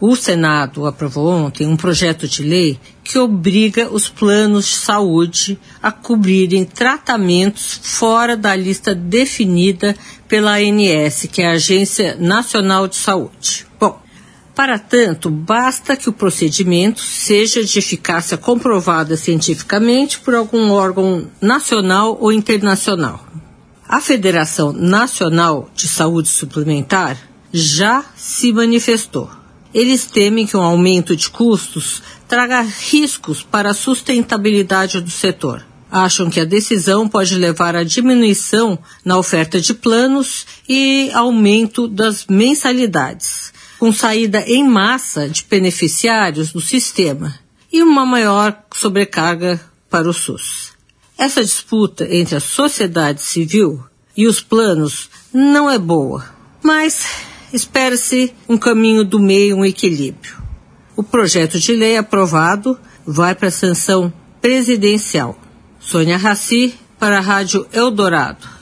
O Senado aprovou ontem um projeto de lei que obriga os planos de saúde a cobrirem tratamentos fora da lista definida pela ANS, que é a Agência Nacional de Saúde. Bom, para tanto, basta que o procedimento seja de eficácia comprovada cientificamente por algum órgão nacional ou internacional. A Federação Nacional de Saúde Suplementar já se manifestou. Eles temem que um aumento de custos traga riscos para a sustentabilidade do setor. Acham que a decisão pode levar à diminuição na oferta de planos e aumento das mensalidades, com saída em massa de beneficiários do sistema e uma maior sobrecarga para o SUS. Essa disputa entre a sociedade civil e os planos não é boa, mas espera-se um caminho do meio, um equilíbrio. O projeto de lei aprovado vai para a sanção presidencial. Sônia Raci, para a Rádio Eldorado.